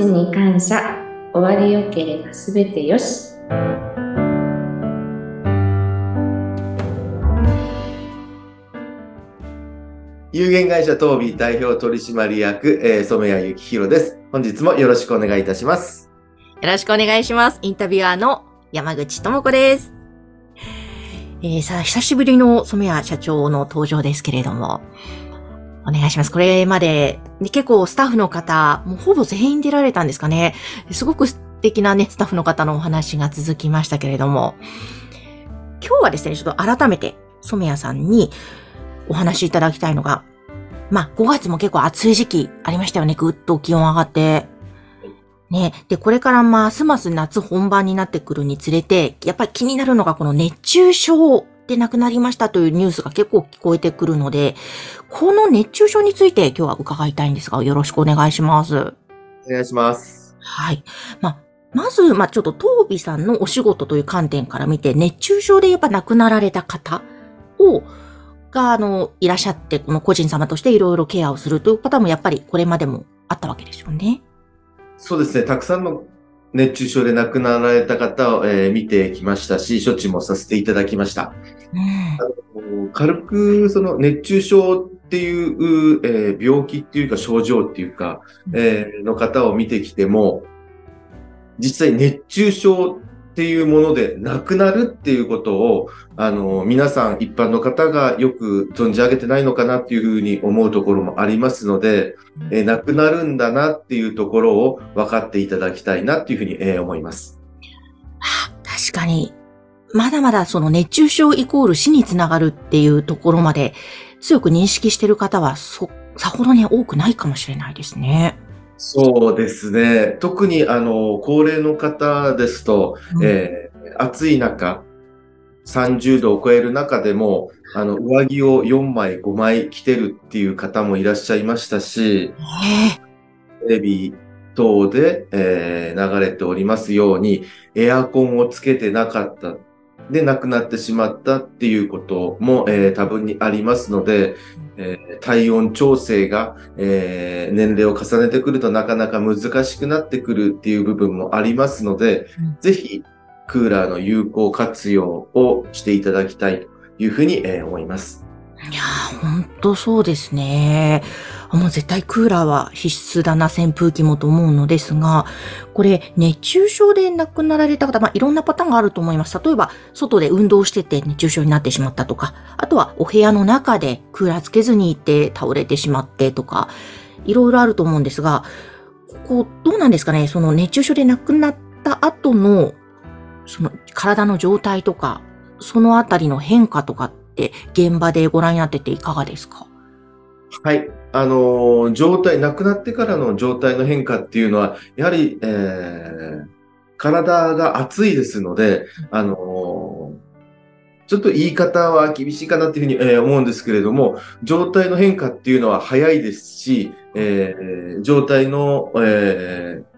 ちに感謝。終わりよければすべてよし。有限会社東美代表取締役、えー、染谷幸宏です。本日もよろしくお願いいたします。よろしくお願いします。インタビュアーの山口智子です。えー、さあ、久しぶりの染谷社長の登場ですけれども、お願いします。これまで、ね、結構スタッフの方、もうほぼ全員出られたんですかね。すごく素敵なね、スタッフの方のお話が続きましたけれども、今日はですね、ちょっと改めて染谷さんにお話しいただきたいのが、まあ、5月も結構暑い時期ありましたよね。ぐっと気温上がって。ね。で、これからますます夏本番になってくるにつれて、やっぱり気になるのがこの熱中症で亡くなりましたというニュースが結構聞こえてくるので、この熱中症について今日は伺いたいんですが、よろしくお願いします。お願いします。はい。まあ、まず、まあ、ちょっと、東美さんのお仕事という観点から見て、熱中症でやっぱ亡くなられた方を、が、あの、いらっしゃって、この個人様としていろいろケアをするという方もやっぱりこれまでもあったわけですよね。そうですね、たくさんの熱中症で亡くなられた方を、えー見てきましたし、処置もさせていただきました。うん。軽く、その熱中症っていう、えー病気っていうか症状っていうか、えーの方を見てきても、実際熱中症っていうもので亡くなるっていうことを、あの、皆さん一般の方がよく存じ上げてないのかなっていうふうに思うところもありますので、えー亡くなるんだなっていうところを分かっていただきたいなっていうふうに、えー思います。はあ確かに、まだまだその熱中症イコール死につながるっていうところまで強く認識している方はそ、さほどに多くないかもしれないですね。そうですね。特にあの、高齢の方ですと、うんえー暑い中、30度を超える中でも、あの、上着を4枚、5枚着てるっていう方もいらっしゃいましたし、ねテレビ等で、えー流れておりますように、エアコンをつけてなかった。で、亡くなってしまったっていうことも、えー多分にありますので、えー体温調整が、えー年齢を重ねてくるとなかなか難しくなってくるっていう部分もありますので、うんぜひ、クーラーの有効活用をしていただきたいというふうに、えー思います。いやー、ほんとそうですね。あもう絶対クーラーは必須だな、扇風機もと思うのですが、これ、熱中症で亡くなられた方、まあ、いろんなパターンがあると思います。例えば、外で運動してて熱中症になってしまったとか、あとはお部屋の中でクーラーつけずにいて倒れてしまってとか、いろいろあると思うんですが、ここ、どうなんですかね？その熱中症で亡くなった後の、その体の状態とか、そのあたりの変化とかって現場でご覧になってていかがですか？はい。あのー状態、亡くなってからの状態の変化っていうのは、やはり、えー体が熱いですので、あのーちょっと言い方は厳しいかなっていうふうに、えー思うんですけれども、状態の変化っていうのは早いですし、えー状態の、えー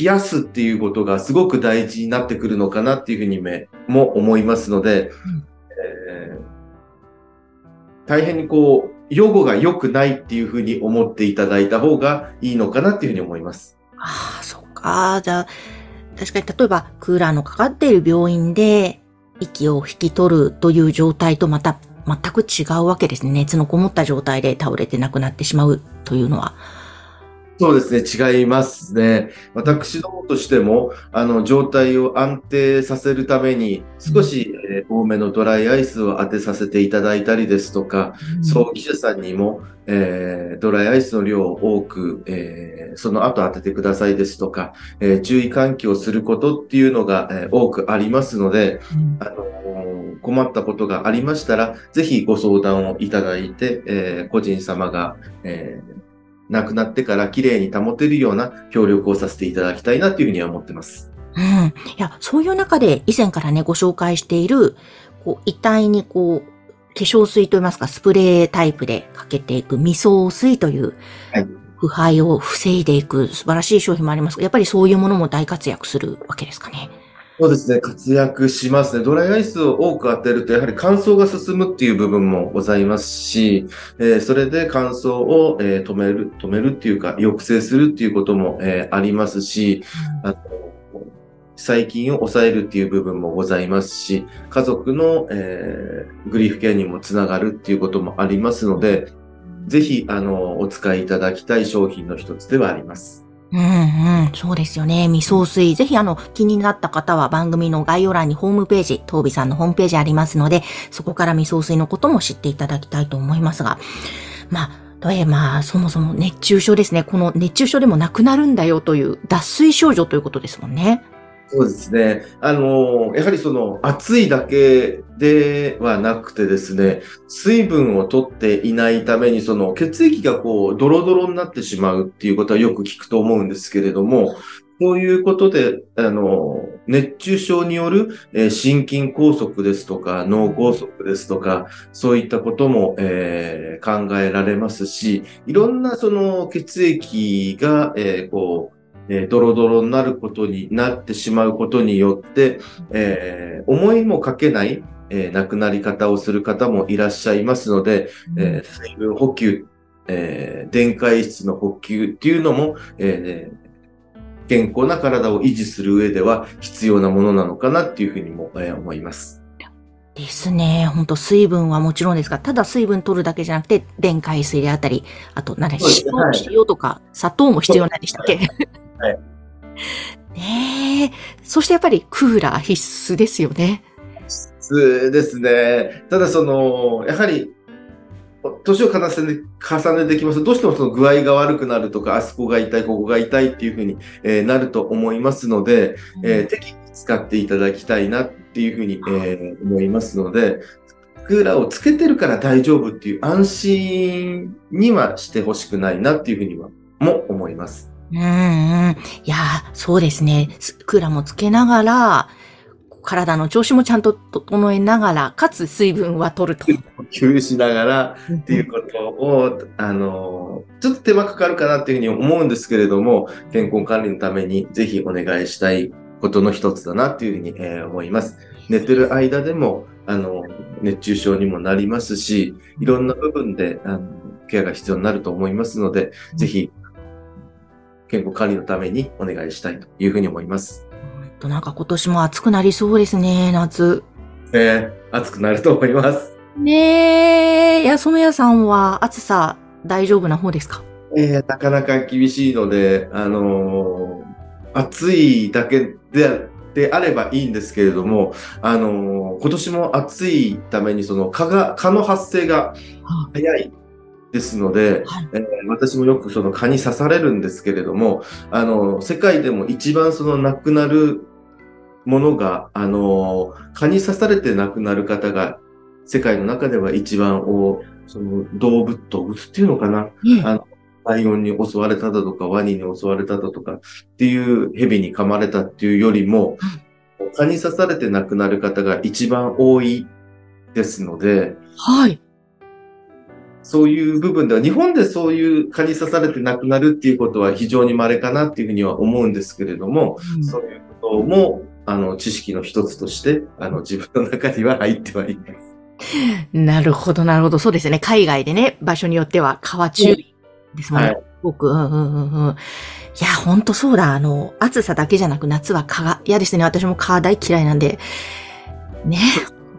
冷やすっていうことがすごく大事になってくるのかなっていうふうにめも思いますので、うん。えー大変にこう、予後が良くないっていうふうに思っていただいた方がいいのかなっていうふうに思います。ああ、そっか。じゃあ、確かに例えばクーラーのかかっている病院で息を引き取るという状態とまた全く違うわけですね。熱のこもった状態で倒れて亡くなってしまうというのは。そうですね、違いますね。私どもとしても、あの、状態を安定させるために、少し、えー多めのドライアイスを当てさせていただいたりですとか、葬儀社さんにも、えードライアイスの量を多く、えーその後当ててくださいですとか、えー注意喚起をすることっていうのが、えー多くありますので、うん。あのー困ったことがありましたら、ぜひご相談をいただいて、えー個人様が、えー亡くなってから綺麗に保てるような協力をさせていただきたいなというふうには思ってます。うん。いや、そういう中で以前からね、ご紹介している、こう、遺体にこう、化粧水といいますか、スプレータイプでかけていく未送水というはい、腐敗を防いでいく素晴らしい商品もありますが、やっぱりそういうものも大活躍するわけですかね。そうですね、活躍しますね。ドライアイスを多く当てると、やはり乾燥が進むっていう部分もございますし、えーそれで乾燥を、えー止める、止めるっていうか、抑制するっていうことも、えーありますし、あと、細菌を抑えるっていう部分もございますし、家族の、えーグリーフケアにもつながるっていうこともありますので、ぜひ、あの、お使いいただきたい商品の一つではあります。うんうん、そうですよね。未送水。ぜひあの、気になった方は番組の概要欄にホームページ、東美さんのホームページありますので、そこから未送水のことも知っていただきたいと思いますが、まあ、とえまあ、そもそも熱中症ですね。この熱中症でもなくなるんだよという脱水症状ということですもんね。そうですね。あの、やはりその暑いだけではなくてですね、水分を取っていないために、その血液がこう、ドロドロになってしまうっていうことはよく聞くと思うんですけれども、そういうことで、あの、熱中症による、えー心筋梗塞ですとか、脳梗塞ですとか、そういったことも、えー考えられますし、いろんなその血液が、えーこう、えードロドロになることになってしまうことによって、えー思いもかけない、えー亡くなり方をする方もいらっしゃいますので、えー水分補給、えー電解質の補給っていうのも、えー健康な体を維持する上では必要なものなのかなっていうふうにも、えー思います。ですね。ほんと水分はもちろんですが、ただ水分取るだけじゃなくて、電解水であったり、あと、な塩、塩とか砂糖も必要なんでしたっけ？はい。ねえ。そしてやっぱりクーラー必須ですよね。そうですね。ただその、やはり、年を重ねて、重ねてきますと、どうしてもその具合が悪くなるとか、あそこが痛い、ここが痛いっていうふうに、えーなると思いますので、えー適宜使っていただきたいなっていうふうに、えー思いますので、クーラーをつけてるから大丈夫っていう安心にはしてほしくないなっていうふうには、も思います。うんうん。いやー、そうですね。すクーラーもつけながら、体の調子もちゃんと整えながら、かつ水分は取ると。呼吸しながら、っていうことを、あの、ちょっと手間かかるかなっていうふうに思うんですけれども、健康管理のためにぜひお願いしたいことの一つだなっていうふうに、えー思います。寝てる間でも、あの、熱中症にもなりますし、いろんな部分で、あの、ケアが必要になると思いますので、ぜひ、健康管理のためにお願いしたいというふうに思います。となんか今年も暑くなりそうですね、夏。えー暑くなると思います。ねえ。いや、染谷さんは暑さ大丈夫な方ですか？えーなかなか厳しいので、あのー暑いだけでであればいいんですけれども、あのー今年も暑いためにその蚊が、蚊の発生が早いですので、はい。えー私もよくその蚊に刺されるんですけれども、あのー世界でも一番その亡くなるものが、あのー蚊に刺されて亡くなる方が世界の中では一番多その動物、動物っていうのかな？ねあライオンに襲われただとか、ワニに襲われただとかっていう蛇に噛まれたっていうよりも、蚊に刺されて亡くなる方が一番多いですので、はい。そういう部分では、日本でそういう蚊に刺されて亡くなるっていうことは非常に稀かなっていうふうには思うんですけれども、そういうことも、あの、知識の一つとして、あの、自分の中には入ってはいます。なるほど、なるほど。そうですね。海外でね、場所によっては川注意ですもんね。はい僕、うんうんうんうん。いや、ほんとそうだ。あの、暑さだけじゃなく夏は蚊が嫌ですね。私も蚊大嫌いなんで。ね。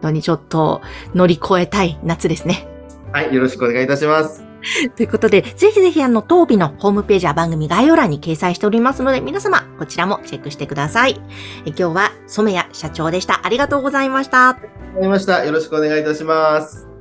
本当にちょっと乗り越えたい夏ですね。はい、よろしくお願いいたします。ということで、ぜひぜひあの、当日のホームページは番組概要欄に掲載しておりますので、皆様、こちらもチェックしてください。え今日は、染谷社長でした。ありがとうございました。わかりました。よろしくお願いいたします。